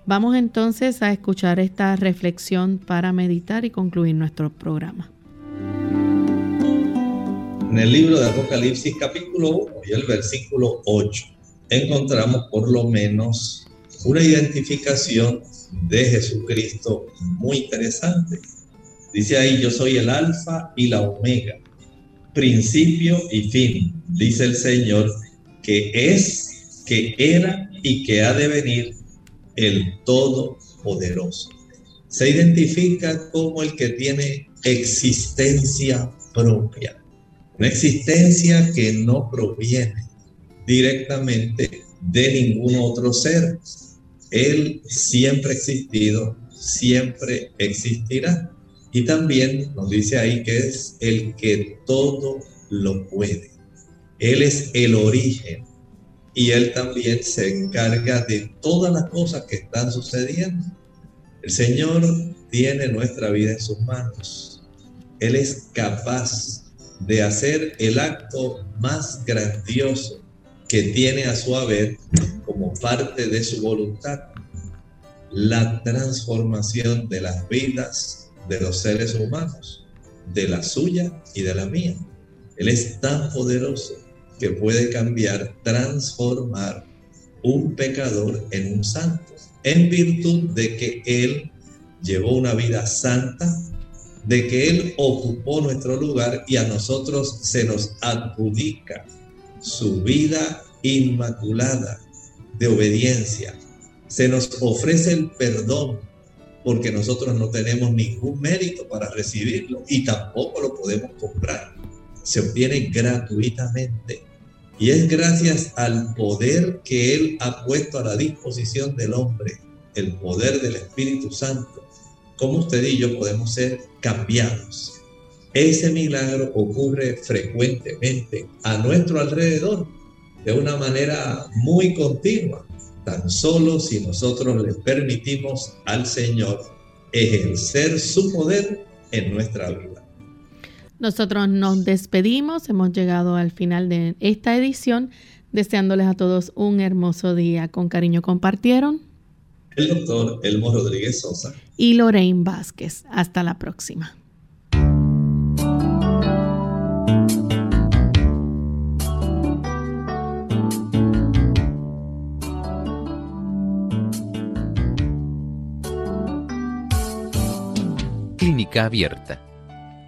Speaker 1: Vamos entonces a escuchar esta reflexión para meditar y concluir nuestro programa.
Speaker 2: En el libro de Apocalipsis capítulo 1 y el versículo 8 encontramos por lo menos una identificación de Jesucristo muy interesante. Dice ahí, yo soy el alfa y la omega, principio y fin, dice el Señor, que es, que era y que ha de venir el Todopoderoso. Se identifica como el que tiene existencia propia, una existencia que no proviene directamente de ningún otro ser. Él siempre ha existido, siempre existirá. Y también nos dice ahí que es el que todo lo puede. Él es el origen, y Él también se encarga de todas las cosas que están sucediendo. El Señor tiene nuestra vida en sus manos. Él es capaz de hacer el acto más grandioso que tiene a su haber como parte de su voluntad, la transformación de las vidas de los seres humanos, de la suya y de la mía. Él es tan poderoso que puede cambiar, transformar un pecador en un santo, en virtud de que Él llevó una vida santa, de que Él ocupó nuestro lugar y a nosotros se nos adjudica su vida inmaculada de obediencia. Se nos ofrece el perdón porque nosotros no tenemos ningún mérito para recibirlo y tampoco lo podemos comprar. Se obtiene gratuitamente y es gracias al poder que Él ha puesto a la disposición del hombre, el poder del Espíritu Santo, como usted y yo podemos ser cambiados. Ese milagro ocurre frecuentemente a nuestro alrededor, de una manera muy continua, tan solo si nosotros le permitimos al Señor ejercer su poder en nuestra vida.
Speaker 1: Nosotros nos despedimos, hemos llegado al final de esta edición, deseándoles a todos un hermoso día. Con cariño compartieron
Speaker 2: el doctor Elmo Rodríguez Sosa
Speaker 1: y Lorraine Vázquez. Hasta la próxima.
Speaker 11: Clínica Abierta